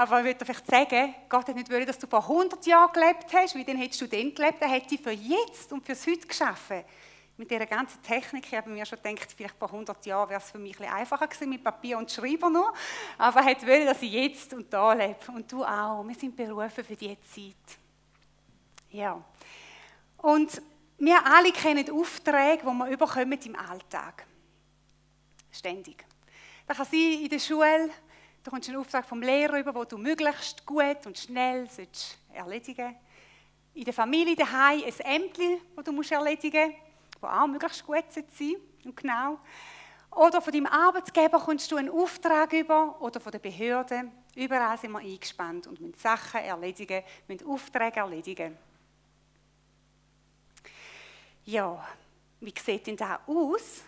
Aber ich würde vielleicht sagen, Gott hat nicht wollen, dass du vor 100 Jahren gelebt hast, wie dann hättest du dann gelebt. Er hat dich für jetzt und fürs Heute geschaffen. Mit dieser ganzen Technik, ich habe mir schon gedacht, vielleicht vor 100 Jahren wäre es für mich ein bisschen einfacher gewesen, mit Papier und Schreiber nur. Aber er hat wollen, dass ich jetzt und da lebe. Und du auch. Wir sind berufen für diese Zeit. Ja. Und wir alle kennen Aufträge, die wir überkommen im Alltag. Ständig. Das kann sein in der Schule, da kommst du einen Auftrag vom Lehrer über, wo du möglichst gut und schnell erledigen sollst. In der Familie daheim ein Ämtli, das du erledigen musst, das auch möglichst gut sein und genau. Oder von deinem Arbeitgeber kommst du einen Auftrag über oder von der Behörde. Überall sind wir eingespannt und müssen Sachen erledigen, müssen Aufträge erledigen. Ja, wie sieht denn das aus,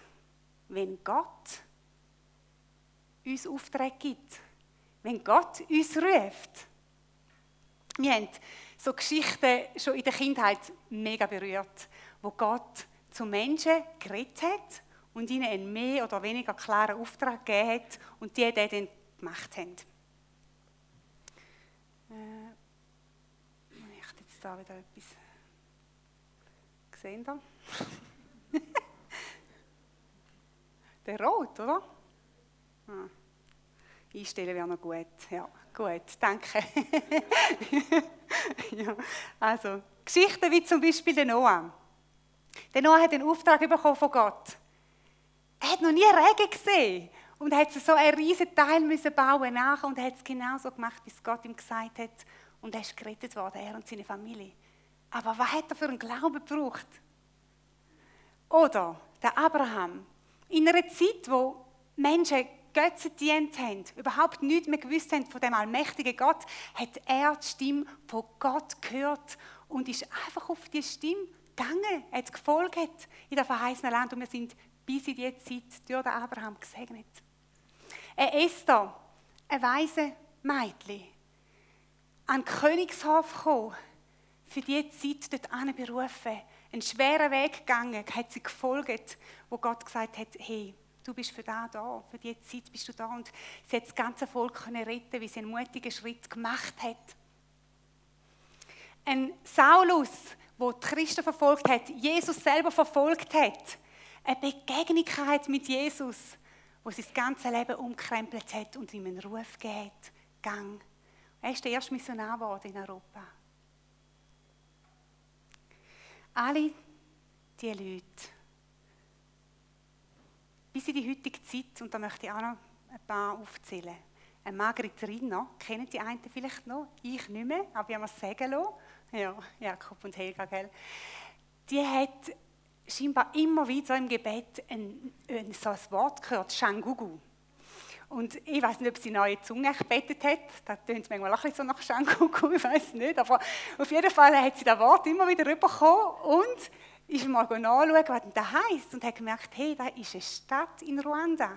wenn Gott uns Auftrag gibt? Wenn Gott uns ruft? Wir haben so Geschichten schon in der Kindheit mega berührt, wo Gott zu Menschen geredet hat und ihnen einen mehr oder weniger klaren Auftrag gegeben hat und die den dann gemacht haben. Äh, ich jetzt da wieder etwas gesehen da. Der Rot, oder? Ah. Einstellen wäre noch gut. Ja, gut, danke. ja, also, Geschichten wie zum Beispiel der Noah. Der Noah hat einen Auftrag bekommen von Gott. Er hat noch nie Regen gesehen. Und er hat so einen riesen Teil müssen bauen nachher und er hat es genauso gemacht, wie es Gott ihm gesagt hat. Und er ist gerettet worden, er und seine Familie. Aber was hat er für einen Glauben gebraucht? Oder der Abraham. In einer Zeit, wo Menschen Götzen dient haben, überhaupt nichts mehr gewusst haben von dem allmächtigen Gott, hat er die Stimme von Gott gehört und ist einfach auf die Stimme gegangen, hat gefolgt in der verheißenen Land und wir sind bis in diese Zeit durch den Abraham gesegnet. Ein Esther, ein weise Mädchen, an den Königshof gekommen, für diese Zeit dort berufen, einen schweren Weg gegangen, hat sie gefolgt, wo Gott gesagt hat, hey, du bist für da da, für diese Zeit bist du da. Und sie hat das ganze Volk können retten, wie sie einen mutigen Schritt gemacht hat. Ein Saulus, wo die Christen verfolgt hat, Jesus selber verfolgt hat, eine Begegnung mit Jesus, wo sie das ganze Leben umkrempelt hat und ihm einen Ruf gegeben hat, gang. Er ist der erste Missionar geworden in Europa. Alle diese Leute, bis in die heutige Zeit, und da möchte ich auch noch ein paar aufzählen. Eine Margret Rinner, kennen die einen vielleicht noch? Ich nicht mehr, aber ich habe es sagen lassen. Ja, Jakob und Helga, gell? Die hat scheinbar immer wieder im Gebet ein, ein, so ein Wort gehört, Shangugu. Und ich weiß nicht, ob sie neue Zunge gebetet hat. Das klingt manchmal auch ein so nach Shangugu, ich weiß nicht. Aber auf jeden Fall hat sie das Wort immer wieder bekommen und ist mal nachschauen, was das heisst. Und hat gemerkt, hey, da ist eine Stadt in Ruanda.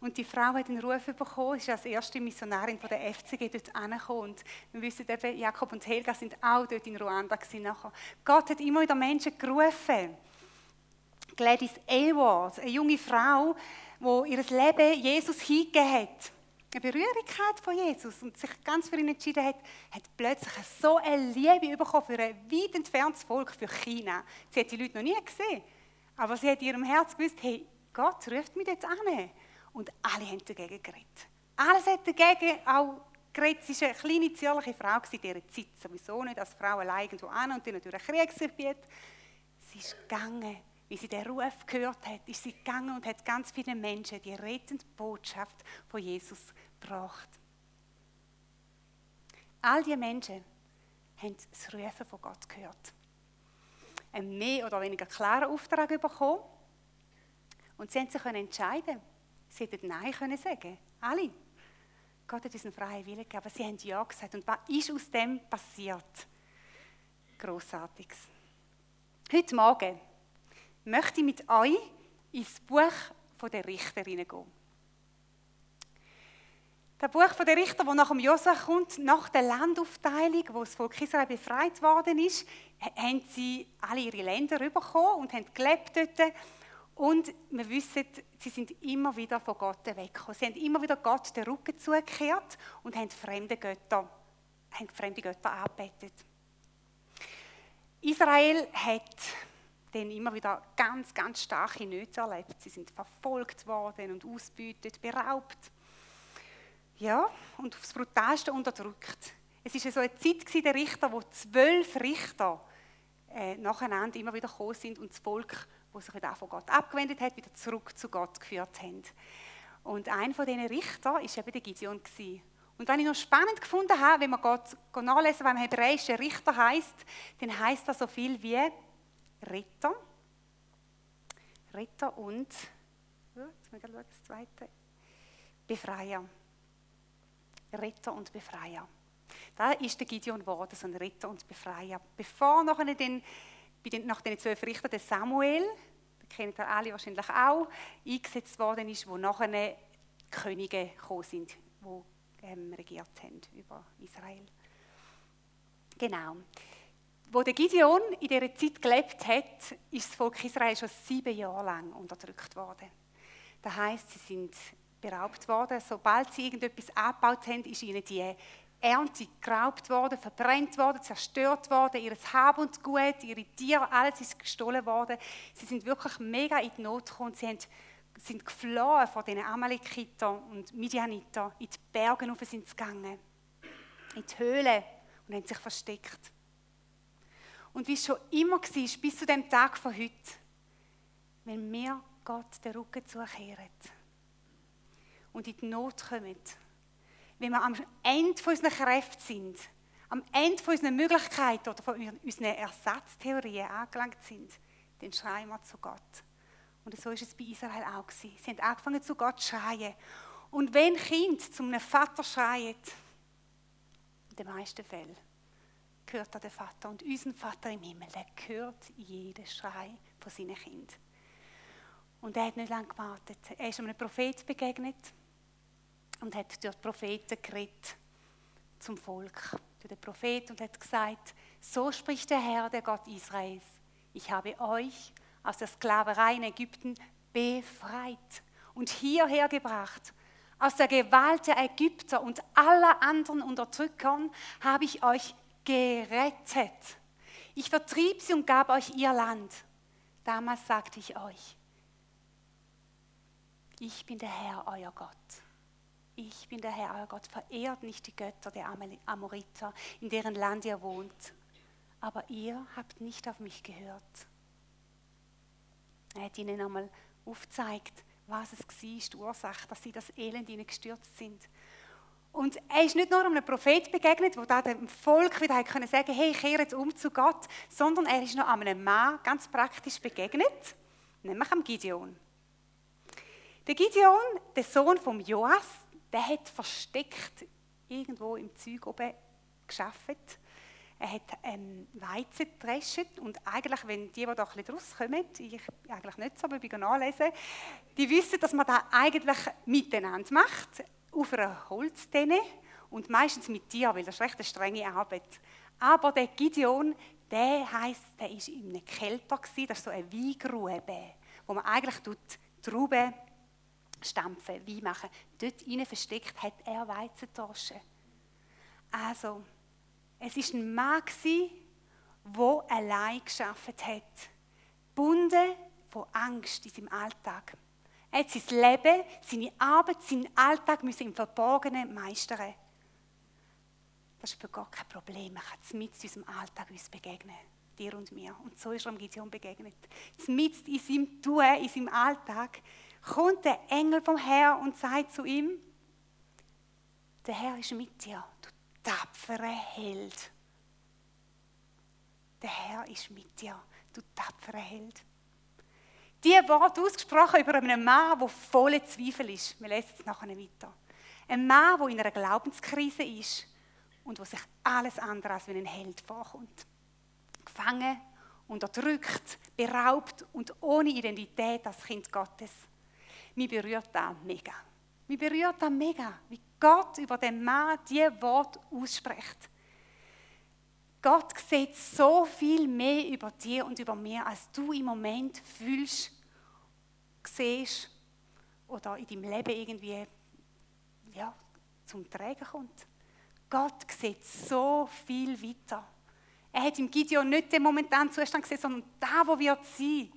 Und die Frau hat den Ruf bekommen, ist als erste Missionarin von der FCG dort angekommen. Und wir wissen eben, Jakob und Helga sind auch dort in Ruanda gewesen Gott hat immer wieder Menschen gerufen. Gladys Aylward, eine junge Frau, die ihr Leben Jesus hingegeben hat, eine Berührigkeit von Jesus und sich ganz für ihn entschieden hat, hat plötzlich so eine Liebe bekommen für ein weit entferntes Volk, für China. Sie hat die Leute noch nie gesehen, aber sie hat in ihrem Herz gewusst, hey, Gott ruft mich jetzt an. Und alle haben dagegen geredet. Alles hat dagegen auch geredet. Sie war eine kleine, zierliche Frau in dieser Zeit. Sowieso nicht als Frau allein irgendwo an und durch ein Kriegsgebiet. Sie ist gegangen wie sie den Ruf gehört hat, ist sie gegangen und hat ganz vielen Menschen die rettende Botschaft von Jesus gebracht. All diese Menschen haben das Rufen von Gott gehört. Einen mehr oder weniger klaren Auftrag bekommen. Und sie haben sich entscheiden Sie hätten Nein können sagen Alle. Gott hat uns einen freien Willen gegeben, aber sie haben Ja gesagt. Und was ist aus dem passiert? Grossartiges. Heute Morgen möchte ich mit euch ins Buch der Richter gehen. Das Buch der Richter, das nach dem Josua kommt, nach der Landaufteilung, wo das Volk Israel befreit worden ist, haben sie alle ihre Länder bekommen und haben gelebt dort. Und wir wissen, sie sind immer wieder von Gott weggekommen. Sie haben immer wieder Gott den Rücken zugekehrt und haben fremde Götter, haben fremde Götter angebetet. Israel hat dann immer wieder ganz, ganz starke Nöte erlebt. Sie sind verfolgt worden und ausbeutet, beraubt. Ja, und aufs Brutalste unterdrückt. Es war so eine Zeit der Richter, wo zwölf Richter äh, nacheinander immer wieder gekommen sind und das Volk die sich wieder von Gott abgewendet hat, wieder zurück zu Gott geführt haben. Und einer von diesen Richtern war eben der Gideon. Und was ich noch spannend gefunden habe, wenn man Gott nachlesen, was im Hebräischen Richter heißt, dann heißt das so viel wie Ritter. Ritter und, schauen, das zweite, Befreier. Ritter und Befreier. Da ist der Gideon geworden, so ein Ritter und Befreier. Bevor nachher den nach den zwölf Richtern der Samuel, den kennt ihr alle wahrscheinlich auch, eingesetzt worden ist, wo nachher Könige gekommen sind, die ähm, regiert haben über Israel. Genau. Wo der Gideon in dieser Zeit gelebt hat, ist das Volk Israel schon sieben Jahre lang unterdrückt worden. Das heißt, sie sind beraubt worden. Sobald sie irgendetwas abgebaut haben, ist ihnen die Ernte geraubt worden, verbrennt worden, zerstört worden, ihr Hab und Gut, ihre Tiere, alles ist gestohlen worden. Sie sind wirklich mega in die Not gekommen. Sie haben, sind geflohen vor den Amalekiter und Midianiter. In die Berge sind sie gegangen. In die Höhle und haben sich versteckt. Und wie es schon immer war, bis zu dem Tag von heute, wenn wir Gott den Rücken zukehren und in die Not kommen, wenn wir am Ende unserer Kräfte sind, am Ende unserer Möglichkeiten oder von unseren Ersatztheorien angelangt sind, dann schreien wir zu Gott. Und so ist es bei Israel auch gewesen. Sie haben angefangen zu Gott zu schreien. Und wenn Kind zu einem Vater schreit, in den meisten Fällen, gehört er der Vater. Und unser Vater im Himmel, der hört jeden Schrei von seinen Kindern. Und er hat nicht lange gewartet. Er ist einem Prophet begegnet und hat durch die Propheten geredet zum Volk, durch den Prophet und hat gesagt, so spricht der Herr, der Gott Israels, ich habe euch aus der Sklaverei in Ägypten befreit und hierher gebracht. Aus der Gewalt der Ägypter und aller anderen Unterdrückern habe ich euch gerettet. Ich vertrieb sie und gab euch ihr Land. Damals sagte ich euch, ich bin der Herr, euer Gott ich bin der Herr, euer Gott, verehrt nicht die Götter der Amoriter, in deren Land ihr wohnt. Aber ihr habt nicht auf mich gehört. Er hat ihnen einmal aufgezeigt, was es war, die Ursache, dass sie das Elend ihnen gestürzt sind. Und er ist nicht nur einem Prophet begegnet, der dem Volk wieder können sagen hey, kehre jetzt um zu Gott, sondern er ist noch einem Mann ganz praktisch begegnet, nämlich am Gideon. Der Gideon, der Sohn von Joas, der hat versteckt irgendwo im Zeug oben geschafft. Er hat ähm, Weizen getrescht und eigentlich, wenn die, die da ein bisschen rauskommen, ich eigentlich nicht so, aber ich nachlesen, die wissen, dass man das eigentlich miteinander macht, auf einer Holzdenne und meistens mit dir, weil das ist recht eine strenge Arbeit. Aber der Gideon, der heisst, der war in einem Kelter, das ist so eine Weingrube, wo man eigentlich Trauben stampfen, Wein machen. Dort hinein versteckt hat er Weizentaschen. Also, es ist ein Mann der allein geschafft hat. Bunden von Angst in seinem Alltag. Er hat sein Leben, seine Arbeit, seinen Alltag müssen im Verborgenen meistern. Das ist für Gott kein Problem. Er kann mit unserem Alltag uns begegnen. Dir und mir. Und so ist er am Gideon begegnet. Mit in seinem Tun, in seinem Alltag kommt der Engel vom Herrn und sagt zu ihm, der Herr ist mit dir, du tapfere Held. Der Herr ist mit dir, du tapfere Held. Die Worte ausgesprochen über einen Mann, der voller Zweifel ist. Wir lesen es nachher weiter. Ein Mann, der in einer Glaubenskrise ist und wo sich alles andere als wie ein Held vorkommt. Gefangen, unterdrückt, beraubt und ohne Identität als Kind Gottes. Mich berührt das mega. Mich berührt das mega, wie Gott über den Mann diese Wort ausspricht. Gott sieht so viel mehr über dir und über mir, als du im Moment fühlst siehst oder in deinem Leben irgendwie ja, zum Tragen kommt. Gott sieht so viel weiter. Er hat im Gideon nicht den momentanen Zustand gesehen, sondern da, wo wird sein.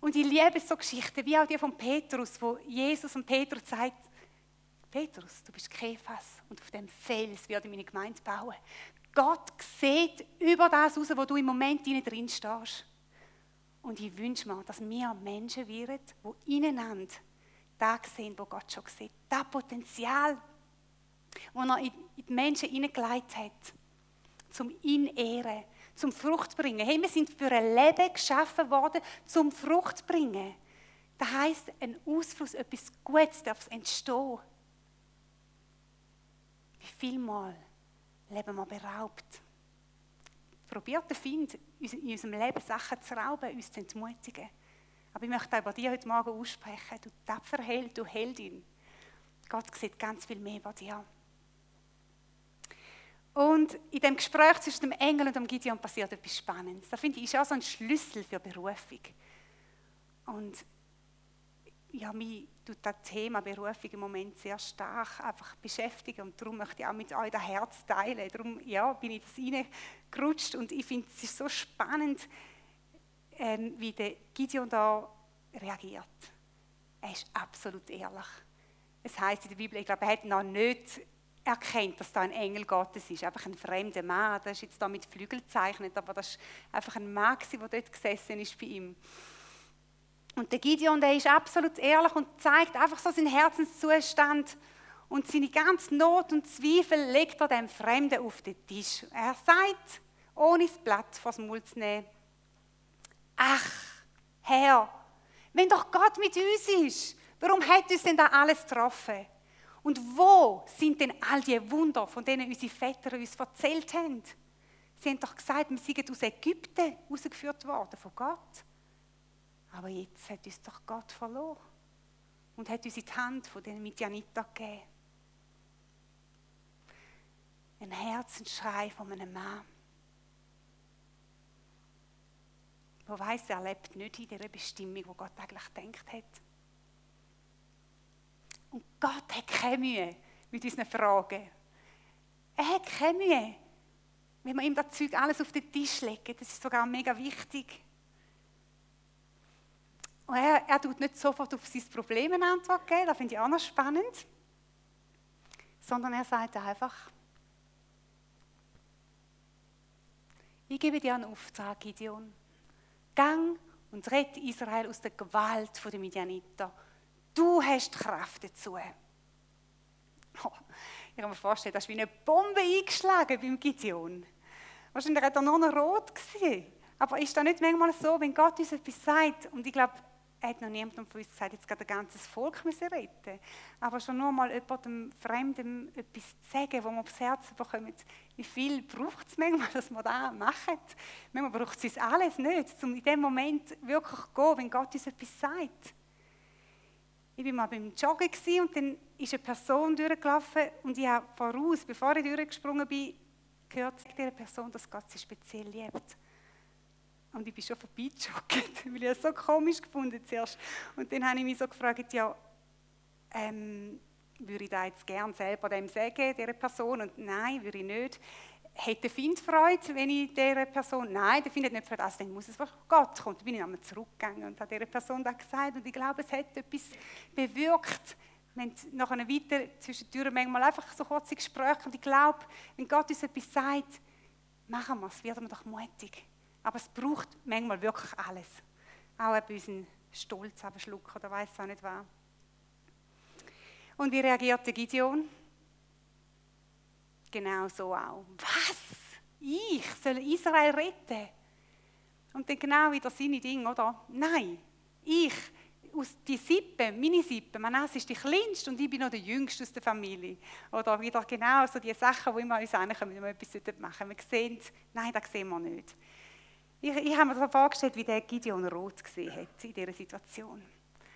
Und ich liebe so Geschichten, wie auch die von Petrus, wo Jesus und Petrus sagt, Petrus, du bist Käfers und auf dem Fels werde ich meine Gemeinde bauen. Gott sieht über das raus, wo du im Moment drin stehst. Und ich wünsche mir, dass wir Menschen werden, die ineinander das sehen, wo Gott schon sieht. Das Potenzial, das er in die Menschen hineingelegt hat, zum ihn ehren, zum Frucht bringen. Hey, wir sind für ein Leben geschaffen worden, zum Frucht bringen. Das heisst, ein Ausfluss, etwas Gutes darf entstehen. Wie viel Mal leben wir beraubt? Probiert den Find, in unserem Leben Sachen zu rauben, uns zu entmutigen. Aber ich möchte über dich heute Morgen aussprechen, du tapfer Held, du Heldin. Gott sieht ganz viel mehr bei dir. Und in dem Gespräch zwischen dem Engel und dem Gideon passiert etwas Spannendes. Das finde ich ist auch so ein Schlüssel für Berufung. Und ja, mich tut das Thema Berufung im Moment sehr stark einfach beschäftigen und darum möchte ich auch mit euch das Herz teilen. Darum ja, bin ich das reingerutscht und ich finde es ist so spannend, ähm, wie der Gideon da reagiert. Er ist absolut ehrlich. Es heißt in der Bibel, ich glaube, er hat noch nicht erkennt, dass da ein Engel Gottes ist. Einfach ein fremder Mann. Der ist jetzt da mit Flügel gezeichnet, aber das ist einfach ein Mann, der dort gesessen ist bei ihm. Und der Gideon, der ist absolut ehrlich und zeigt einfach so seinen Herzenszustand und seine ganze Not und Zweifel legt er dem Fremden auf den Tisch. Er sagt, ohne das Blatt vors Maul zu nehmen, ach, Herr, wenn doch Gott mit uns ist, warum hat uns denn da alles getroffen? Und wo sind denn all die Wunder, von denen unsere Väter uns erzählt haben? Sie haben doch gesagt, wir sind aus Ägypten rausgeführt worden von Gott. Aber jetzt hat uns doch Gott verloren und hat uns in die Hand von den Midianiter gegeben. Ein Herzensschrei von einem Mann. Der weiß, er lebt nicht in der Bestimmung, die Gott eigentlich denkt hat. Und Gott hat keine Mühe mit unseren Fragen. Er hat keine Mühe, wenn wir ihm das Zeug alles auf den Tisch legen. Das ist sogar mega wichtig. Und er, er tut nicht sofort auf sein Problem eine Antwort geben, das finde ich auch noch spannend, sondern er sagt einfach, ich gebe dir einen Auftrag, Gideon. Gang und rette Israel aus der Gewalt der Midianiter. Du hast Kraft dazu. Oh, ich kann mir vorstellen, das ist wie eine Bombe eingeschlagen beim Gideon. Wahrscheinlich hat er nur noch rot gesehen. Aber ist das nicht manchmal so, wenn Gott uns etwas sagt? Und ich glaube, er hat noch niemandem von uns gesagt, jetzt gerade ein ganzes Volk müssen retten. Aber schon nur mal jemandem Fremdem etwas zu sagen, wo man aufs Herz bekommt, wie viel braucht es manchmal, dass wir das machen? Manchmal braucht es uns alles nicht, um in dem Moment wirklich zu gehen, wenn Gott uns etwas sagt. Ich war mal beim Joggen und dann ist eine Person durchgelaufen und ich habe voraus, bevor ich durchgesprungen bin, gehört dieser Person, dass Gott sie speziell liebt. Und ich bin schon vorbeigejoggt, weil ich es so komisch gefunden zuerst. Und dann habe ich mich so gefragt, ja, ähm, würde ich da jetzt gerne selber dem sagen, dieser Person? Und nein, würde ich nicht. Hätte Find Freude, wenn ich dieser Person, nein, der findet nicht Freude, also dann muss es von Gott kommen. Dann bin ich einmal zurückgegangen und habe dieser Person das gesagt. Und ich glaube, es hat etwas bewirkt, wenn nachher weiter zwischendurch manchmal einfach so kurze Gespräche. Und ich glaube, wenn Gott uns etwas sagt, machen wir es, werden wir doch mutig. Aber es braucht manchmal wirklich alles. Auch ein bisschen Stolz abschlucken oder weiß auch nicht was. Und wie reagierte Gideon? Genau so auch. Was? Ich soll Israel retten? Und dann genau wieder seine Dinge, oder? Nein, ich, aus die Sippe, meine Sippe, Manasse ist die kleinste und ich bin noch der Jüngste aus der Familie. Oder wieder genau so die Sachen, wo wir uns eigentlich wenn wir etwas machen Wir sehen, nein, das sehen wir nicht. Ich, ich habe mir so vorgestellt, wie der Gideon Roth gesehen hat in dieser Situation.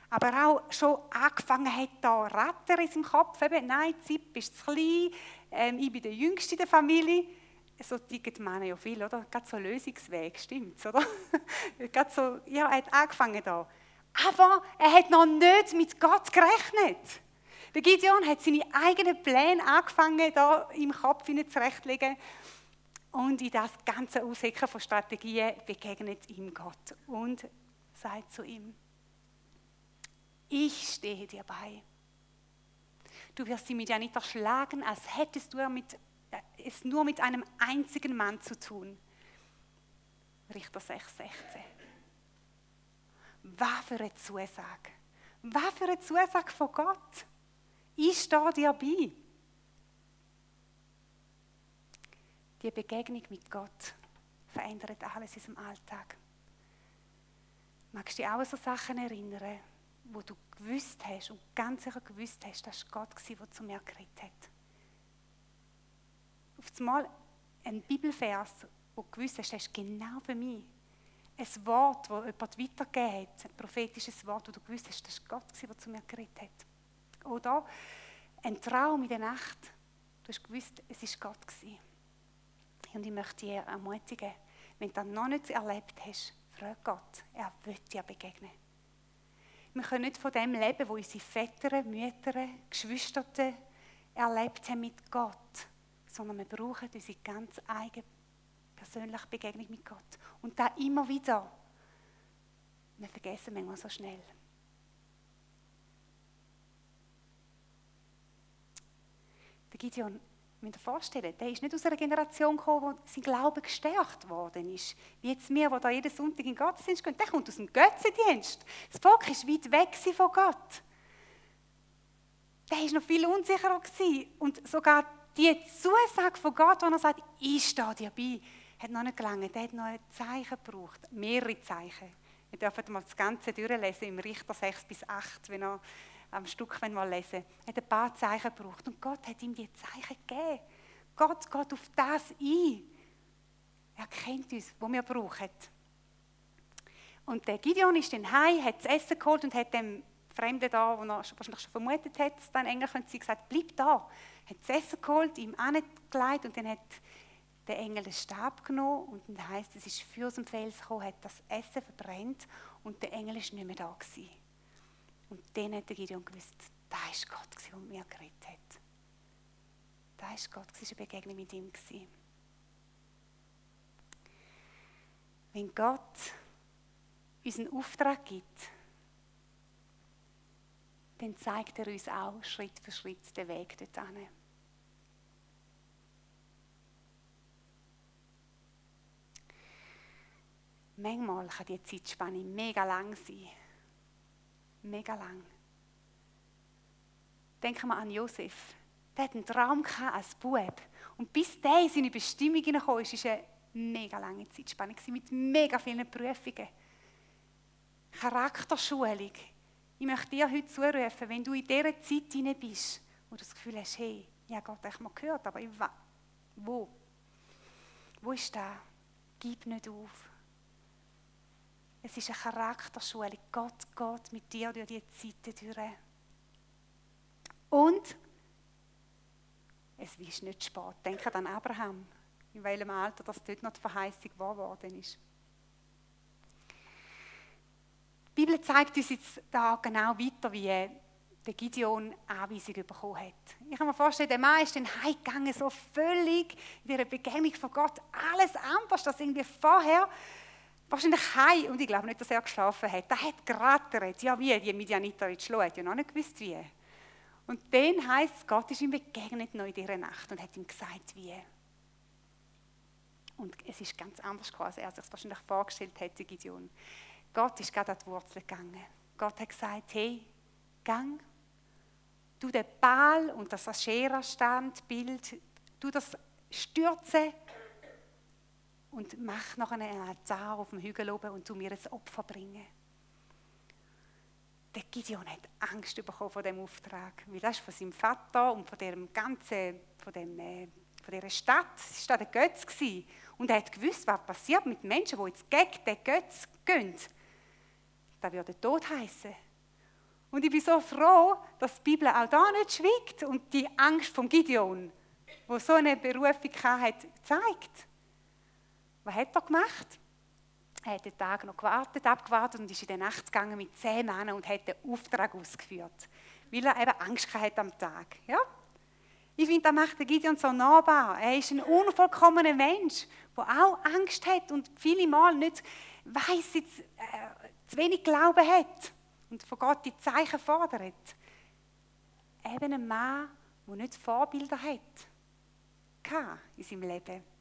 Aber auch schon angefangen hat, da Ratter in seinem Kopf. Eben, nein, Zipp ist zu klein, ähm, ich bin der Jüngste in der Familie. So ticken Männer ja viel, oder? Gerade so Lösungsweg, stimmt's, oder? Gerade so, ja, er hat angefangen da. Aber er hat noch nicht mit Gott gerechnet. Der Gideon hat seine eigenen Pläne angefangen, da im Kopf zurechtzulegen. Und in das ganze Aushecken von Strategien begegnet ihm Gott und sagt zu ihm, ich stehe dir bei. Du wirst die Midianiter schlagen, als hättest du mit, äh, es nur mit einem einzigen Mann zu tun. Richter 6, 16. Was für eine Zusage. Was für eine Zusage von Gott. Ich stehe dir bei. Die Begegnung mit Gott verändert alles in unserem Alltag. Magst du dich auch an so Sachen erinnern, wo du gewusst hast und ganz sicher gewusst hast, dass Gott war, der zu mir geredet hat? Auf einmal ein Bibelvers, wo du gewusst hast, das ist genau für mich. Ein Wort, das jemand weitergegeben hat, ein prophetisches Wort, wo du gewusst hast, das ist Gott, der zu mir geredet hat. Oder ein Traum in der Nacht, du hast gewusst, es ist Gott gewesen. Und ich möchte dich ermutigen, wenn du das noch nicht erlebt hast, frag Gott, er wird dir begegnen. Wir können nicht von dem leben, wo unsere Väter, Mütter, Geschwister erlebt haben mit Gott, sondern wir brauchen unsere ganz eigene persönliche Begegnung mit Gott. Und da immer wieder. Wir vergessen manchmal so schnell. Der Gideon müsst ihr vorstellen, der ist nicht aus einer Generation gekommen, wo sein Glaube gestärkt worden ist. Wie jetzt wir, die da jeden Sonntag in den Gottesdienst gehen, der kommt aus dem Götzendienst. Das Volk ist weit weg von Gott. Der war noch viel unsicherer. Und sogar die Zusage von Gott, wo er sagt, ich stehe dir bei, hat noch nicht gelangt. Der hat noch ein Zeichen gebraucht, mehrere Zeichen. Wir dürfen mal das Ganze durchlesen im Richter 6 bis 8, wenn er am Stück mal lesen Er hat ein paar Zeichen gebraucht und Gott hat ihm die Zeichen gegeben. Gott geht auf das ein. Er kennt uns, wo wir brauchen. Und der Gideon ist dann heim, hat das Essen geholt und hat dem Fremden da, den er wahrscheinlich schon vermutet hat, dann Engel könnte gesagt, bleib da. Hat das Essen geholt, ihm angelegt und dann hat der Engel den Stab genommen und dann heisst es, ist für aus dem Fels gekommen, hat das Essen verbrennt und der Engel ist nicht mehr da gewesen. Und dann hat der Gideon gewusst, da ist Gott, der mit mir geredet hat. Da ist Gott, das war eine Begegnung mit ihm. Wenn Gott uns einen Auftrag gibt, dann zeigt er uns auch Schritt für Schritt den Weg dorthin. Manchmal kann die Zeitspanne mega lang sein mega lang. Denken wir an Josef. Der hat einen Traum als Bub. Und bis der in seine Bestimmung hineinkam, war es eine mega lange Zeitspanne mit mega vielen Prüfungen. Charakterschulung. Ich möchte dir heute zurufen, wenn du in dieser Zeit hinein bist, du das Gefühl hast, hey, ja Gott, ich habe mal gehört, aber ich, wo? Wo ist der? Gib nicht auf. Es ist eine Charakterschule. Gott geht mit dir durch die Zeiten durch. Und es ist nicht spät. Denke an Abraham, in welchem Alter das dort noch die Verheißung wahr geworden ist. Die Bibel zeigt uns jetzt da genau weiter, wie der Gideon Anweisung bekommen hat. Ich kann mir vorstellen, der Mann ist dann heimgegangen, so völlig in dieser Begegnung von Gott, alles anders als irgendwie vorher wahrscheinlich heim und ich glaube nicht, dass er geschlafen hat. Er hat gerattert. Ja, wie? Die Midianiter jetzt schlagen. hat ja noch nicht gewusst, wie. Und dann heisst es, Gott ist ihm begegnet noch in dieser Nacht und hat ihm gesagt, wie. Und es ist ganz anders als er sich wahrscheinlich vorgestellt hätte, Gideon. Gott ist gerade an die Wurzel gegangen. Gott hat gesagt, hey, gang, du den Ball und das Aschera-Standbild, du das stürzen und mach noch einen Altar auf dem Hügel oben und tu mir ein Opfer bringen. Der Gideon hat Angst bekommen vor dem Auftrag, weil das ist von seinem Vater und von dem ganzen, von dem, äh, von dieser Stadt, es war der Götz und er hat gewusst, was passiert mit Menschen, die jetzt gegen den Götz gehen. Das würde Tod heißen. Und ich bin so froh, dass die Bibel auch da nicht schweigt und die Angst von Gideon, wo so eine Berufung hat, zeigt. Was hat er gemacht? Er hat den Tag noch gewartet, abgewartet und ist in der Nacht gegangen mit zehn Männern und hat den Auftrag ausgeführt. Weil er eben Angst hatte am Tag. Ja? Ich finde, das macht Gideon so nahbar. Er ist ein unvollkommener Mensch, der auch Angst hat und viele Mal nicht weiß, äh, zu wenig Glauben hat und von Gott die Zeichen fordert. Eben ein Mann, der nicht Vorbilder hat in seinem Leben.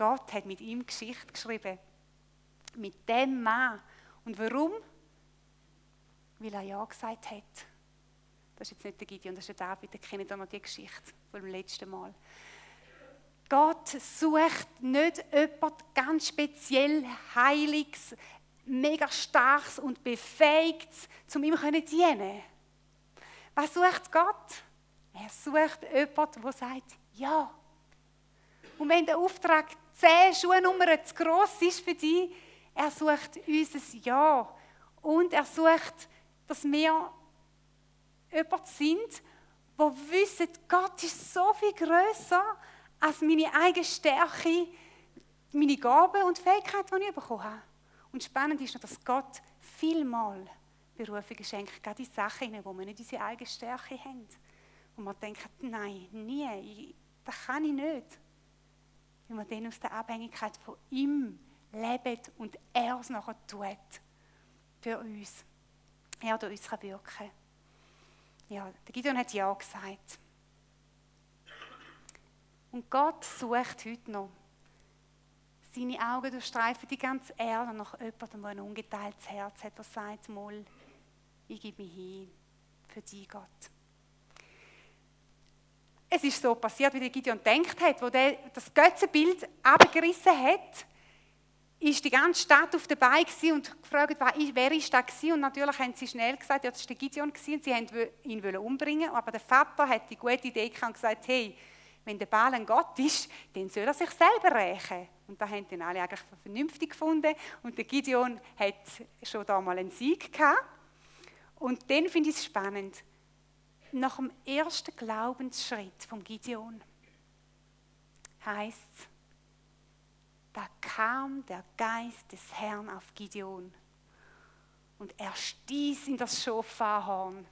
Gott hat mit ihm Geschichte geschrieben. Mit dem Mann. Und warum? Weil er Ja gesagt hat. Das ist jetzt nicht der Gideon, das ist der David, der kennt auch noch die Geschichte vom letzten Mal. Gott sucht nicht jemand ganz speziell Heiliges, mega Starkes und Befähigtes, um ihm zu dienen. Was sucht Gott? Er sucht jemanden, der sagt, ja. Und wenn der Auftrag zehn Schuhnummern zu gross ist für dich, er sucht unser Ja. Und er sucht, dass wir jemand sind, wo wissen, Gott ist so viel größer als meine eigene Stärke, meine Gaben und Fähigkeiten, die ich bekommen habe. Und spannend ist noch, dass Gott vielmal Berufungen schenkt, gerade in Sachen, wo wir nicht unsere eigene Stärke haben. Und man denkt, nein, nie, das kann ich nicht. Wenn wir dann aus der Abhängigkeit von ihm leben und er es nachher tut für uns. Er durch uns kann wirken Ja, der Gideon hat Ja gesagt. Und Gott sucht heute noch. Seine Augen durchstreifen die ganze Erde nach jemandem, der ein ungeteiltes Herz hat, der sagt, Moll, ich gebe mich hin für dich, Gott. Es ist so passiert, wie der Gideon denkt hat, wo der das Götzenbild abgerissen hat, ist die ganze Stadt auf der Beine und gefragt, wer ist das gewesen? Und natürlich haben sie schnell gesagt, ja, das war der Gideon gewesen, sie wollten ihn umbringen, aber der Vater hat die gute Idee und gesagt, hey, wenn der Baal ein Gott ist, dann soll er sich selber rächen. Und da haben dann alle eigentlich vernünftig gefunden und der Gideon hat schon da mal einen Sieg gehabt. Und dann finde ich es spannend. Nach dem ersten Glaubensschritt von Gideon heißt es, da kam der Geist des Herrn auf Gideon und er stieß in das Schofarhorn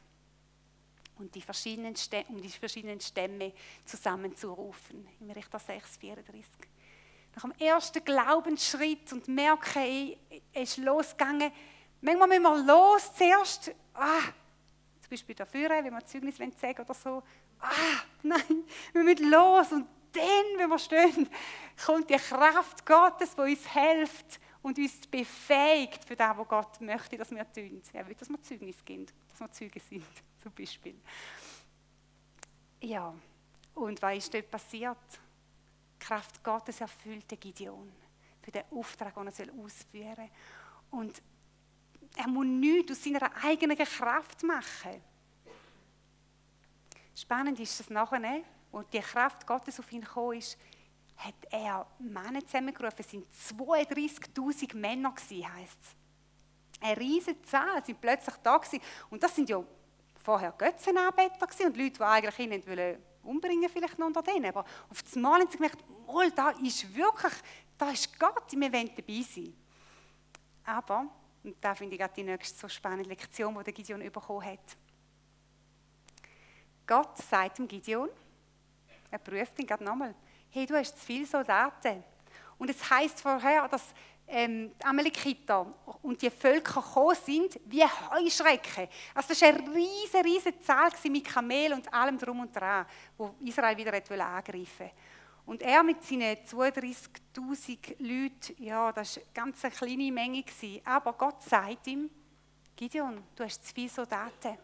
um die verschiedenen Stämme zusammenzurufen. Im Richter 6, 34. Nach dem ersten Glaubensschritt und merke, es ist losgegangen. Manchmal müssen wir los zuerst, ah, zum Beispiel dafür, wenn wir Zeugnis sagen oder so, ah, nein, wir müssen los und dann, wenn wir stehen, kommt die Kraft Gottes, die uns hilft und uns befähigt für das, was Gott möchte, dass wir tun. Er will, dass wir Zeugnis geben, dass wir Zeugen sind, zum Beispiel. Ja, und was ist dort passiert? Die Kraft Gottes erfüllte Gideon für den Auftrag, den er ausführen soll. Und er muss nichts aus seiner eigenen Kraft machen. Spannend ist es nachher, wo die Kraft Gottes auf ihn gekommen ist, hat er Männer zusammengerufen. Es waren 32.000 Männer, heisst es. Eine riesige Zahl sind plötzlich da gewesen. Und das sind ja vorher Götzenanbeter und Leute, die eigentlich ihn wollen umbringen vielleicht noch unter denen. Aber auf das Mal haben sie gemerkt, oh, da ist wirklich, da ist Gott, wir wollen dabei sein. Aber, und da finde ich gerade die nächste so spannende Lektion, die der Gideon bekommen hat. Gott sagt dem Gideon, er prüft ihn gerade nochmal, hey, du hast zu viele Soldaten. Und es heißt vorher, dass ähm, die Amalekiter und die Völker gekommen sind wie Heuschrecken. Also das war eine riesige, riesige Zahl mit Kamel und allem drum und dran, wo Israel wieder angreifen wollte. Und er mit seinen 32'000 Leuten, ja, das war eine ganz kleine Menge. Aber Gott sagt ihm, Gideon, du hast zu viele Soldaten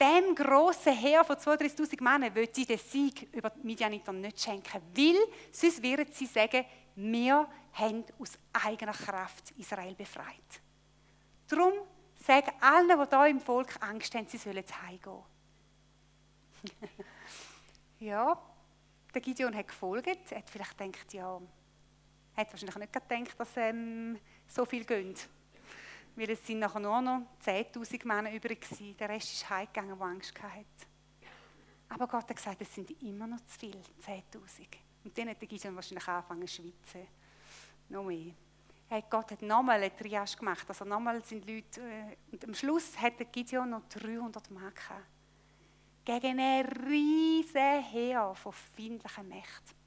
dem grossen Heer von 32.000 Männern will sie den Sieg über die Midianiter nicht schenken, weil sonst werden sie sagen, wir haben aus eigener Kraft Israel befreit. Darum sagen alle, die hier im Volk Angst haben, sie sollen heimgehen. ja, der Gideon hat gefolgt, hat vielleicht gedacht, ja, hat wahrscheinlich nicht gedacht, dass ähm, so viel gehen weil es sind nachher nur noch 10'000 Männer übrig gewesen. Der Rest ist heimgegangen, der Angst hatte. Aber Gott hat gesagt, es sind immer noch zu viel, 10'000. Und dann hat der Gideon wahrscheinlich angefangen zu schwitzen. noch mehr. Gott hat nochmal eine Triage gemacht. Also nochmal sind Leute, äh, und am Schluss hatte Gideon noch 300 Mann gehabt. Gegen ein riesen Heer von feindlichen Mächten.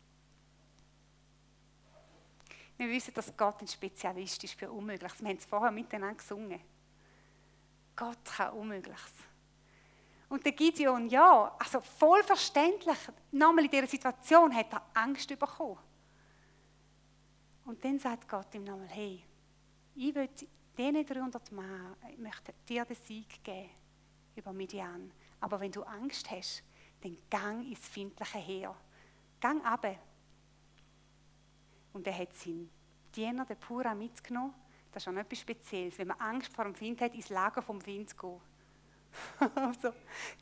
Wir wissen, dass Gott ein Spezialist ist für Unmögliches. Wir haben es vorher miteinander gesungen. Gott kann Unmögliches. Und der Gideon, ja, also voll verständlich, nochmal in dieser Situation hat er Angst bekommen. Und dann sagt Gott ihm nochmal, hey, ich will diesen 300 Mann, ich möchte dir den Sieg geben über Midian. Aber wenn du Angst hast, dann gang ins findliche Heer. Gang ab. Und er hat seinen Diener, den Pura, mitgenommen. Das ist schon etwas Spezielles, wenn man Angst vor dem Wind hat, ins Lager vom Wind zu gehen. also,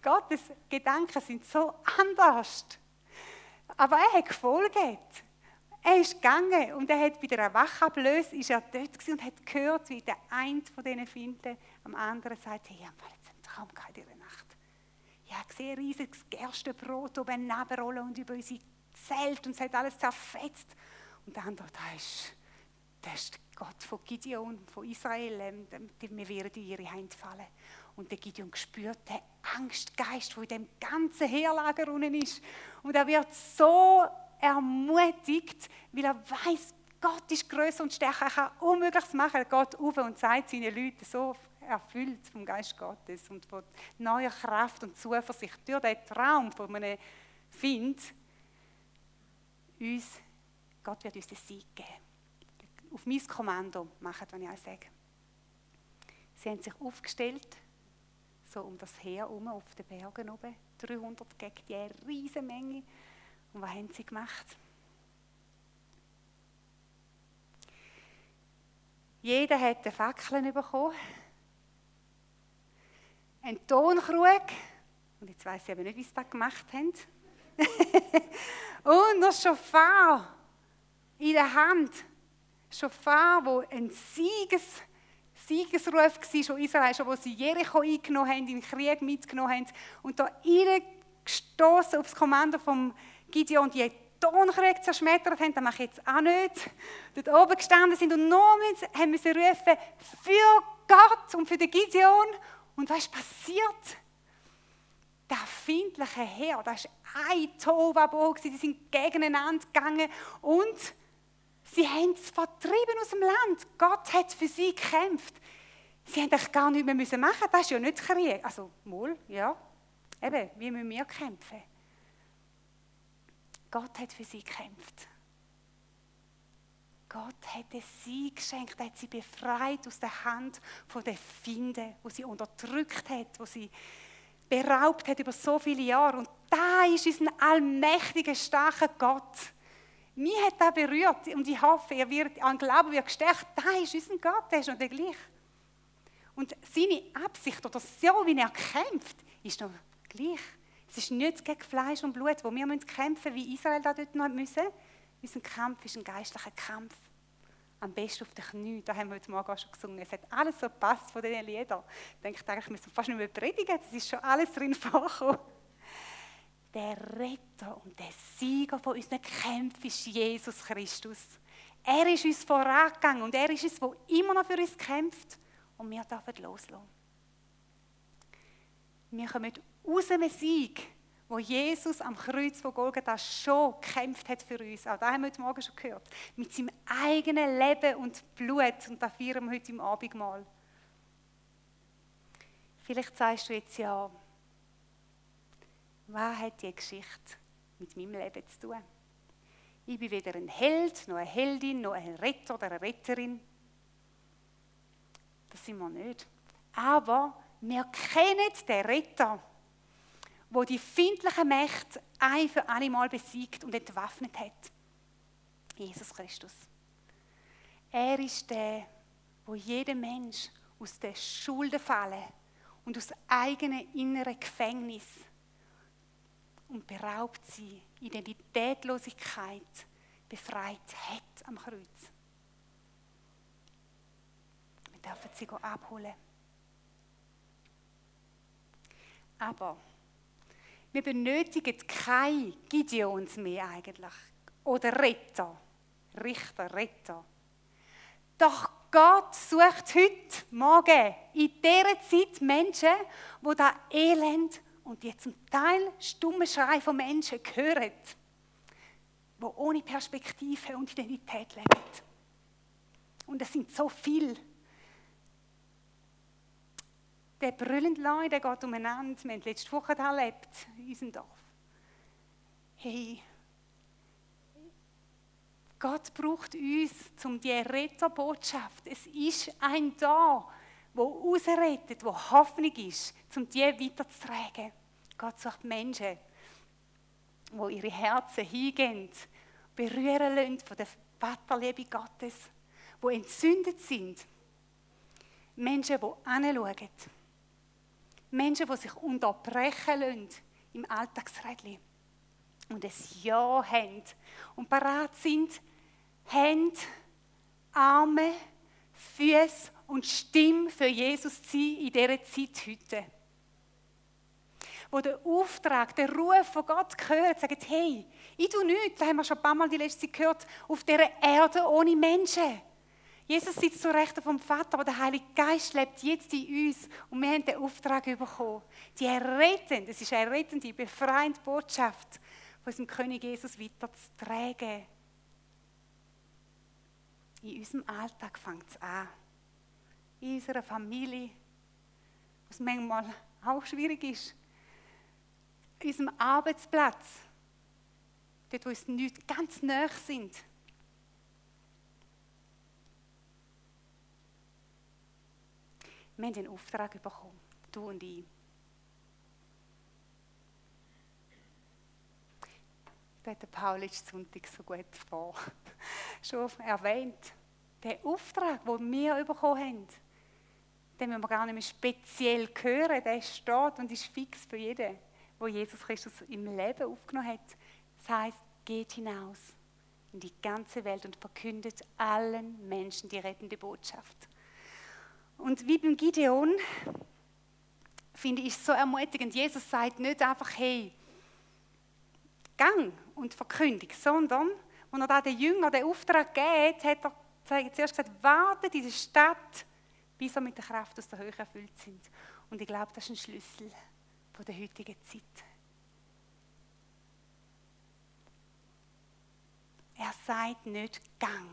Gottes Gedanken sind so anders. Aber er hat gefolgt. Er ist gegangen und er hat bei der Wachablöse ist er dort und hat gehört, wie der eine von diesen Finden am anderen sagt, hey, ich habe jetzt einen Traum Nacht. Ich habe gesehen, riesiges Gerstenbrot oben runterrollen und über unsere Zelt und es hat alles zerfetzt. Und der andere, da ist, das ist Gott von Gideon, von Israel, ähm, wir werden in ihre Hände fallen. Und der Gideon spürt den Angstgeist, der in dem ganzen Heerlager unten ist. Und er wird so ermutigt, weil er weiß, Gott ist größer und stärker, er kann Unmögliches machen. Er geht auf und sagt seinen Leuten so erfüllt vom Geist Gottes und von neuer Kraft und Zuversicht durch den Traum von einem Find, uns, Gott wird uns den Sieg geben. Auf mein Kommando machen, was ich euch sage. Sie haben sich aufgestellt, so um das Heer herum, auf den Bergen oben, 300 gegen die riesige Menge. Und was haben sie gemacht? Jeder hat eine Fackeln bekommen, einen Tonkrug, und jetzt weiß ich aber nicht, wie sie das gemacht haben, und noch Schofar in der Hand. Schofar, wo ein Sieges, Siegesruf war schon Israel, schon wo sie Jericho eingenommen haben, in den Krieg mitgenommen haben. Und da reingestoßen aufs Kommando vom Gideon die Tonkrieg zerschmettert haben, das mache ich jetzt auch nicht, dort oben gestanden sind und nur haben müssen rufen für Gott und für den Gideon. Und was passiert? Der findliche Herr, das war ein Tovabo, die sind gegeneinander gegangen und sie haben es vertrieben aus dem Land. Gott hat für sie gekämpft. Sie haben eigentlich gar nichts mehr machen müssen. Das ist ja nicht Krieg. Also, wohl, ja. Eben, wie müssen wir kämpfen? Gott hat für sie gekämpft. Gott hat sie geschenkt, er hat sie befreit aus der Hand von den Finden, wo sie unterdrückt hat, wo sie beraubt hat über so viele Jahre. Und da ist unser allmächtiger, starker Gott. Mich hat das berührt und ich hoffe, er wird, an Glauben wird gestärkt. Da ist unser Gott, der ist noch der gleich. Und seine Absicht oder so, wie er kämpft, ist noch gleich. Es ist nicht gegen Fleisch und Blut, wo wir müssen kämpfen wie Israel da dort noch müssen. Unser Kampf ist ein geistlicher Kampf. Am besten auf den Knien. Da haben wir heute Morgen auch schon gesungen. Es hat alles so gepasst von diesen Liedern. Ich denke, eigentlich müssen wir fast nicht mehr predigen. Es ist schon alles drin vorgekommen. Der Retter und der Sieger von unseren Kämpfen ist Jesus Christus. Er ist uns vorangegangen und er ist es, der immer noch für uns kämpft. Und wir dürfen loslassen. Wir kommen aus einem Sieg, wo Jesus am Kreuz von Golgatha schon gekämpft hat für uns. Auch das haben wir heute Morgen schon gehört. Mit seinem eigenen Leben und Blut. Und das feiern wir heute im Abendmahl. Vielleicht sagst du jetzt ja, was hat die Geschichte mit meinem Leben zu tun? Ich bin weder ein Held, noch eine Heldin, noch ein Retter oder eine Retterin. Das sind wir nicht. Aber wir kennen den Retter wo die findliche Mächte ein für alle Mal besiegt und entwaffnet hat. Jesus Christus. Er ist der, wo jeder Mensch aus der Schulden fallen und aus eigenem inneren Gefängnis und beraubt sie Identitätlosigkeit befreit hat am Kreuz. Wir dürfen sie abholen. Aber wir benötigen keine Gideons mehr eigentlich. Oder Retter. Richter, Retter. Doch Gott sucht heute, morgen, in dieser Zeit Menschen, die das Elend und die zum Teil stumme Schrei von Menschen hören, die ohne Perspektive und Identität leben. Und es sind so viele. Der brüllende Leute, der geht umeinander. Wir haben letzte Woche erlebt, in unserem Dorf. Hey, Gott braucht uns, um die Retterbotschaft. Es ist ein da, wo ausrettet, wo Hoffnung ist, um die weiterzutragen. Gott sucht Menschen, wo ihre Herzen hingehen, berühren lassen von der Vaterliebe Gottes, wo entzündet sind. Menschen, die anschauen. Menschen, die sich unterbrechen lassen im Alltagsrädchen und ein Ja haben und bereit sind, Hände, Arme, Füße und Stimme für Jesus zu sein in dieser Zeit heute. Wo der Auftrag, der Ruf von Gott gehört, sagt, hey, ich tue nichts, das haben wir schon ein paar Mal die letzte Zeit gehört, auf dieser Erde ohne Menschen. Jesus sitzt zur Rechten vom Vater, aber der Heilige Geist lebt jetzt in uns und wir haben den Auftrag bekommen, die errettende, es ist eine rettende, befreiende Botschaft von unserem König Jesus weiterzutragen. In unserem Alltag fängt es an. In unserer Familie, was manchmal auch schwierig ist. In unserem Arbeitsplatz, dort, wo uns nicht ganz nah sind. Wir haben den Auftrag bekommen, du und ich. Das hat Paul letzten Sonntag so gut vor schon erwähnt. Der Auftrag, den wir bekommen haben, den müssen wir gar nicht mehr speziell hören, der steht und ist fix für jeden, wo Jesus Christus im Leben aufgenommen hat. Das heißt, geht hinaus in die ganze Welt und verkündet allen Menschen die rettende Botschaft. Und wie beim Gideon, finde ich es so ermutigend. Jesus sagt nicht einfach, hey, gang und verkündig, sondern und er da den Jüngern den Auftrag gibt, hat er zuerst gesagt, wartet in der Stadt, bis er mit der Kraft aus der Höhe erfüllt sind. Und ich glaube, das ist ein Schlüssel von der heutigen Zeit. Er sagt nicht Gang,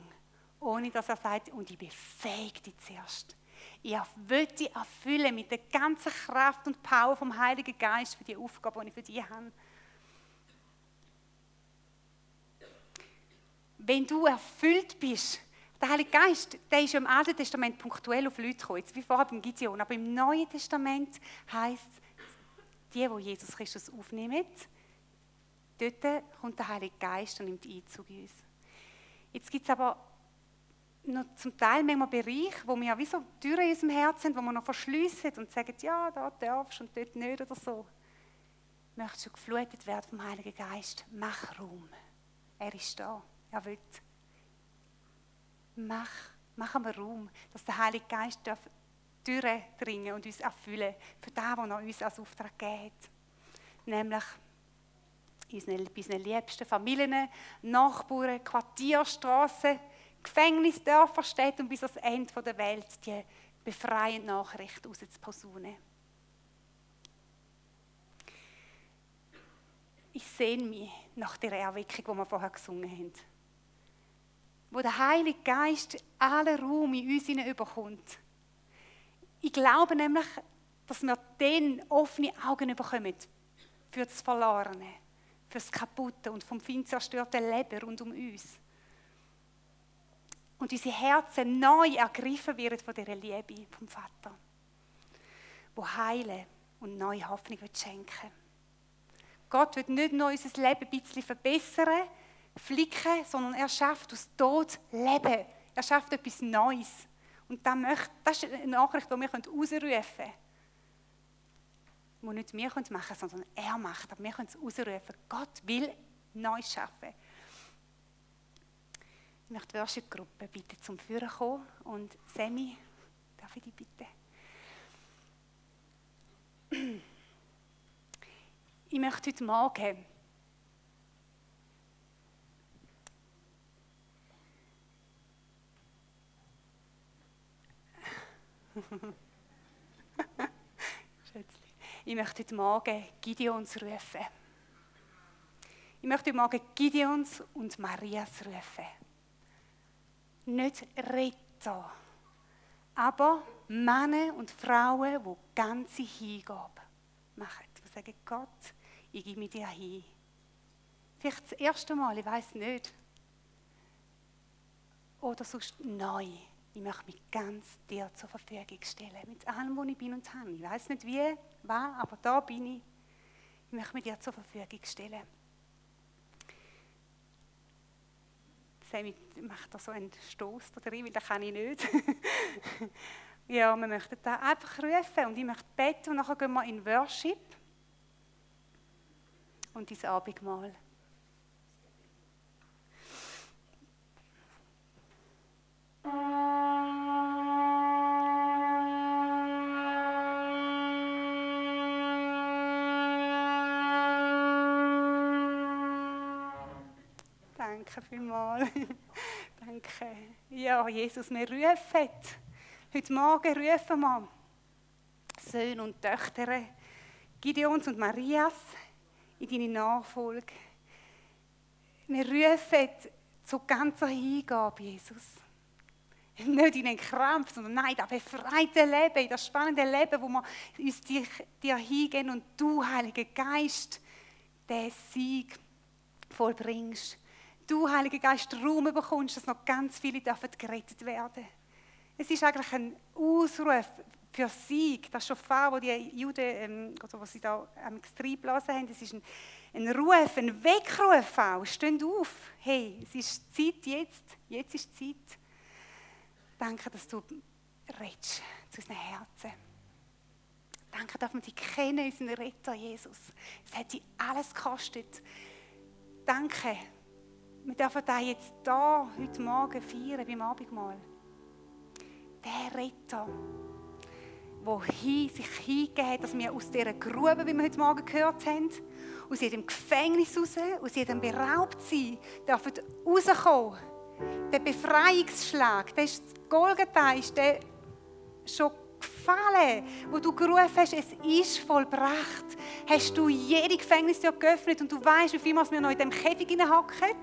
ohne dass er sagt, und ich befähige dich zuerst. Ich will dich erfüllen mit der ganzen Kraft und Power vom Heiligen Geist für die Aufgabe, die ich für dich habe. wenn du erfüllt bist, der Heilige Geist, der ist im Alten Testament punktuell auf Leute gekommen, jetzt wie vorher beim Gideon, aber im Neuen Testament heißt es, die, die Jesus Christus aufnehmen, dort kommt der Heilige Geist und nimmt Einzug in uns. Jetzt gibt es aber noch zum Teil manchmal Bereiche, wo wir wie so Türen in unserem Herzen haben, wo wir noch verschliessen und sagen, ja, da darfst du und dort nicht oder so. Möchtest du geflutet werden vom Heiligen Geist? Mach Raum. Er ist da. Er will. Mach, machen wir Raum, dass der Heilige Geist darf durchdringen und uns erfüllen für das, was er uns als Auftrag gibt. Nämlich bei unseren liebsten Familien, Nachbarn, Quartierstraßen, Gefängnisdörfer, Städte und bis ans Ende der Welt die befreiende Nachricht rauszuposaunen. Ich sehne mich nach der Erweckung, die wir vorher gesungen haben wo der Heilige Geist alle Raum in uns überkommt. Ich glaube nämlich, dass wir dann offene Augen bekommen für das Verlorene, für das Kaputte und vom Feind zerstörte Leben rund um uns. Und unsere Herzen neu ergriffen werden von dieser Liebe vom Vater, wo heilen und neue Hoffnung schenken Gott wird nicht nur unser Leben ein bisschen verbessern, flicken, sondern er schafft aus Tod Leben. Er schafft etwas Neues. Und das, möchte, das ist eine Nachricht, die wir ausrufen können. Die nicht wir machen können, sondern er macht. Aber wir können es ausrufen. Gott will Neues schaffen. Ich möchte die Worship-Gruppe bitte zum Führen kommen. Und Sammy, darf ich dich bitten? Ich möchte heute Morgen. Ich möchte heute Morgen Gideons rufen. Ich möchte heute Morgen Gideons und Marias rufen. Nicht Retter, aber Männer und Frauen, die ganze Hingabe machen. Die sagen, Gott, ich gebe mir dir hin. Vielleicht das erste Mal, ich weiß nicht. Oder sonst neu. Ich möchte mich ganz dir zur Verfügung stellen. Mit allem, wo ich bin und habe. Ich weiß nicht wie, wann, aber da bin ich. Ich möchte mich dir zur Verfügung stellen. Sammy macht da so einen Stoß da drin, weil das kann ich nicht. ja, wir möchten da einfach rufen und ich möchte beten und nachher gehen wir in Worship und ins Abendmahl. Danke vielmals. Danke. Ja, Jesus, wir rufen. Heute Morgen rufen wir Söhne und Töchter, Gideons und Marias, in deine Nachfolge. Wir rufen zu ganzer Hingabe, Jesus. Nicht in den Krampf, sondern nein, das befreite Leben, das spannende Leben, wo wir uns dir, dir hingehen und du, Heiliger Geist, den Sieg vollbringst. Du, Heiliger Geist, Raum bekommst, dass noch ganz viele dürfen gerettet werden. Es ist eigentlich ein Ausruf für Sieg. Das Schofar, wo die Juden, ähm, also was sie da am reinblasen haben, das ist ein, ein Ruf, ein Weckruf auch. Steht auf. Hey, es ist Zeit jetzt. Jetzt ist Zeit. Danke, dass du redest zu unseren Herzen. Danke, dass wir dich kennen, unseren Retter Jesus. Es hat dich alles gekostet. Danke. Wir dürfen da jetzt da heute Morgen feiern beim Abendmahl. Der Retter, der sich hingegeben hat, dass wir aus dieser Grube, wie wir heute Morgen gehört haben, aus jedem Gefängnis raus, aus jedem Beraubtsein, dürfen rauskommen. Der Befreiungsschlag, der ist Golgatha, ist der schon gefallen, wo du gerufen hast, es ist vollbracht. Hast du jede Gefängnistür geöffnet und du weißt, wie viel wir noch in dem Käfig hocken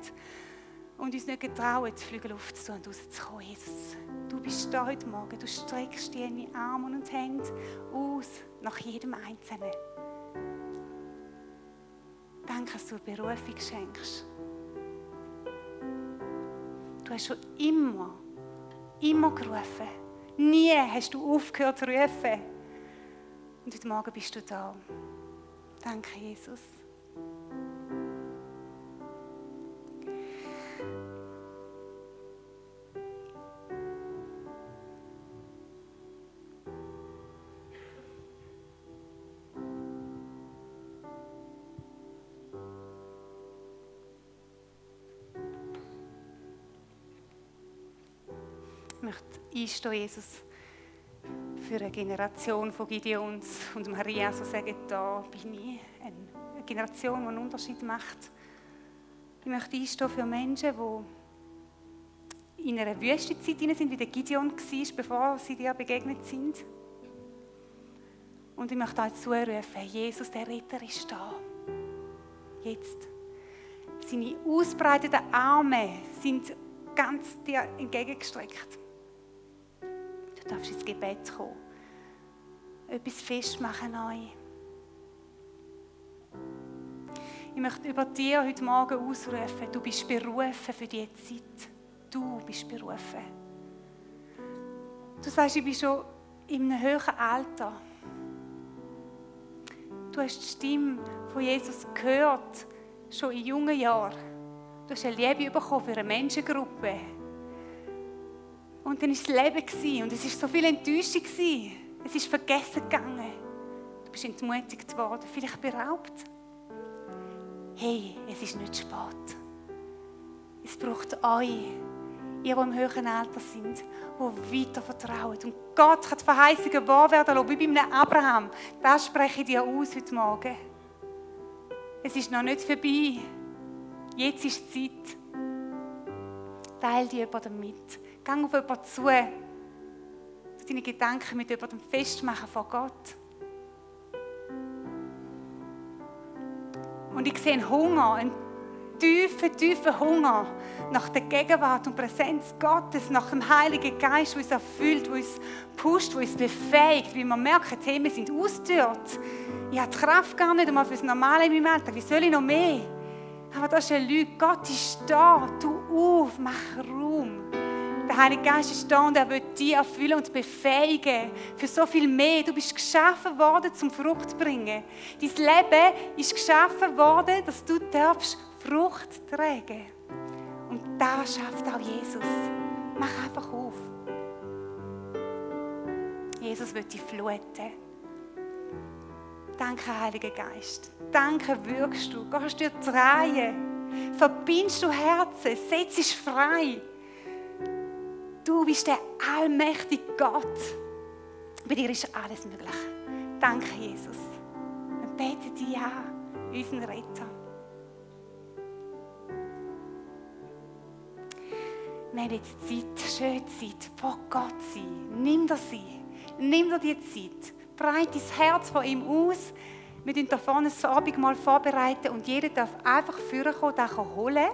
und uns nicht getrauen, die Flügel aufzutun und rauszukommen. Jesus, du bist da heute Morgen. Du streckst deine Arme und Hände aus nach jedem Einzelnen. Danke, dass du Berufung schenkst. Du hast schon immer, immer gerufen. Nie hast du aufgehört zu rufen. Und heute Morgen bist du da. Danke, Jesus. Einstehen, Jesus, für eine Generation von Gideons und Maria, so sagen, da bin ich, eine Generation, die einen Unterschied macht. Ich möchte einstehen für Menschen, die in einer Wüstenzeit sind, wie der Gideon war, bevor sie dir begegnet sind. Und ich möchte euch zurufen, Jesus, der Retter ist da. Jetzt. Seine ausbreiteten Arme sind ganz dir entgegengestreckt. Du darfst ins Gebet kommen. Etwas festmachen neu. Ich möchte über dir heute Morgen ausrufen, du bist berufen für diese Zeit. Du bist berufen. Du sagst, ich bin schon in einem höheren Alter. Du hast die Stimme von Jesus gehört, schon in jungen Jahren. Du hast eine Liebe bekommen für eine Menschengruppe und dann war es Leben und es war so viel Enttäuschung. Es ist vergessen gegangen. Du bist entmutigt worden, vielleicht beraubt. Hey, es ist nicht spät. Es braucht euch, ihr, die im höheren Alter sind, die weiter vertrauen. Und Gott kann die Verheißungen wahr werden lassen, wie bei einem Abraham. Das spreche ich dir aus heute Morgen. Es ist noch nicht vorbei. Jetzt ist die Zeit. Teil die jemand damit. Geh auf jemanden zu. Deine Gedanken mit jemandem festmachen vor Gott. Und ich sehe einen Hunger, einen tiefen, tiefen Hunger nach der Gegenwart und Präsenz Gottes, nach dem Heiligen Geist, der uns erfüllt, der uns pusht, der uns befähigt, wie wir merken, hey, wir sind ausgestört. Ich habe die Kraft gar nicht einmal das Normale in meinem Alltag. Wie soll ich noch mehr? Aber das ist eine Lüge. Gott ist da. Tu auf, mach Raum. Der Heilige Geist ist da und er wird dich erfüllen und befähigen für so viel mehr. Du bist geschaffen worden zum Frucht zu bringen. Dein Leben ist geschaffen worden, dass du darfst Frucht tragen. Und das schafft auch Jesus. Mach einfach auf. Jesus wird dich fluten. Danke, Heiliger Geist. Danke, wirkst du. Gehst du drehen. Verbindest du Herzen. Setzt dich frei. Du bist der allmächtige Gott. Bei dir ist alles möglich. Danke, Jesus. Wir beten dich an, unseren Retter. Wir haben jetzt Zeit, schöne Zeit, vor Gott sein. Nimm dir sie. Nimm dir die Zeit. Breit dein Herz von ihm aus. Wir tun da vorne das Abendmahl vorbereiten und jeder darf einfach vorkommen, das holen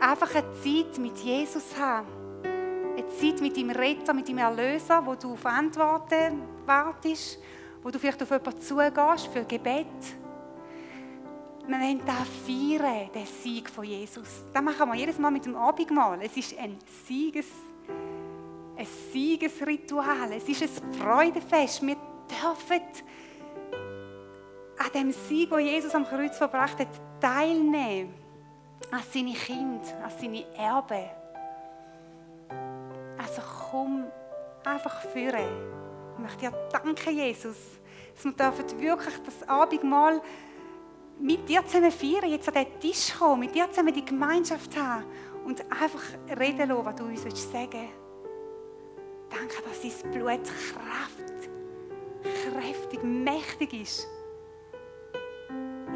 einfach eine Zeit mit Jesus haben. Eine Zeit mit deinem Retter, mit deinem Erlöser, wo du auf Antworten wartest, wo du vielleicht auf jemanden zugehst für Gebet. Wir wollen das feiern, den Sieg von Jesus. Das machen wir jedes Mal mit dem Abendmahl. Es ist ein Sieges, ein Siegesritual. Es ist ein Freudefest. Wir dürfen an dem Sieg, den Jesus am Kreuz verbracht hat, teilnehmen als seine Kinder, als seine Erben. Also komm einfach führen. Ich möchte dir danken, Jesus, dass wir dürfen wirklich das Abendmahl mit dir zusammen feiern, jetzt an den Tisch kommen, mit dir zusammen die Gemeinschaft haben und einfach reden lassen, was du uns sagen willst. Danke, dass dein Blut Kraft, kräftig, mächtig ist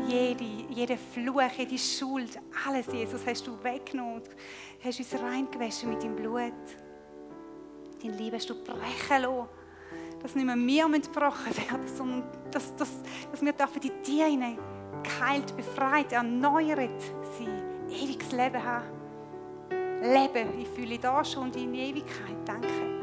jede, jede Fluch, jede Schuld, alles, Jesus, hast du weggenommen. Hast uns reingewaschen mit deinem Blut. Deine Liebe hast du brechen lassen. Dass nicht mehr wir gebrochen werden, sondern dass, dass, dass wir dürfen in dir hinein geheilt, befreit, erneuert sein, ewiges Leben haben. Leben, ich fühle da schon und in Ewigkeit. Danke.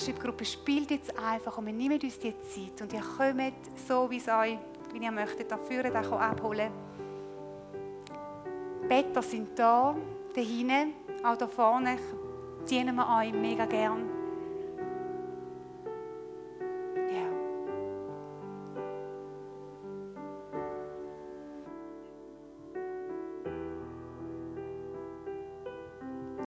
Worship-Gruppe spielt jetzt einfach und wir nehmen uns die Zeit und ihr kommt so, wie es euch, wie ihr möchtet, da führen, da abholen. Better sind da, da hinten, auch da vorne, dienen wir euch mega gern.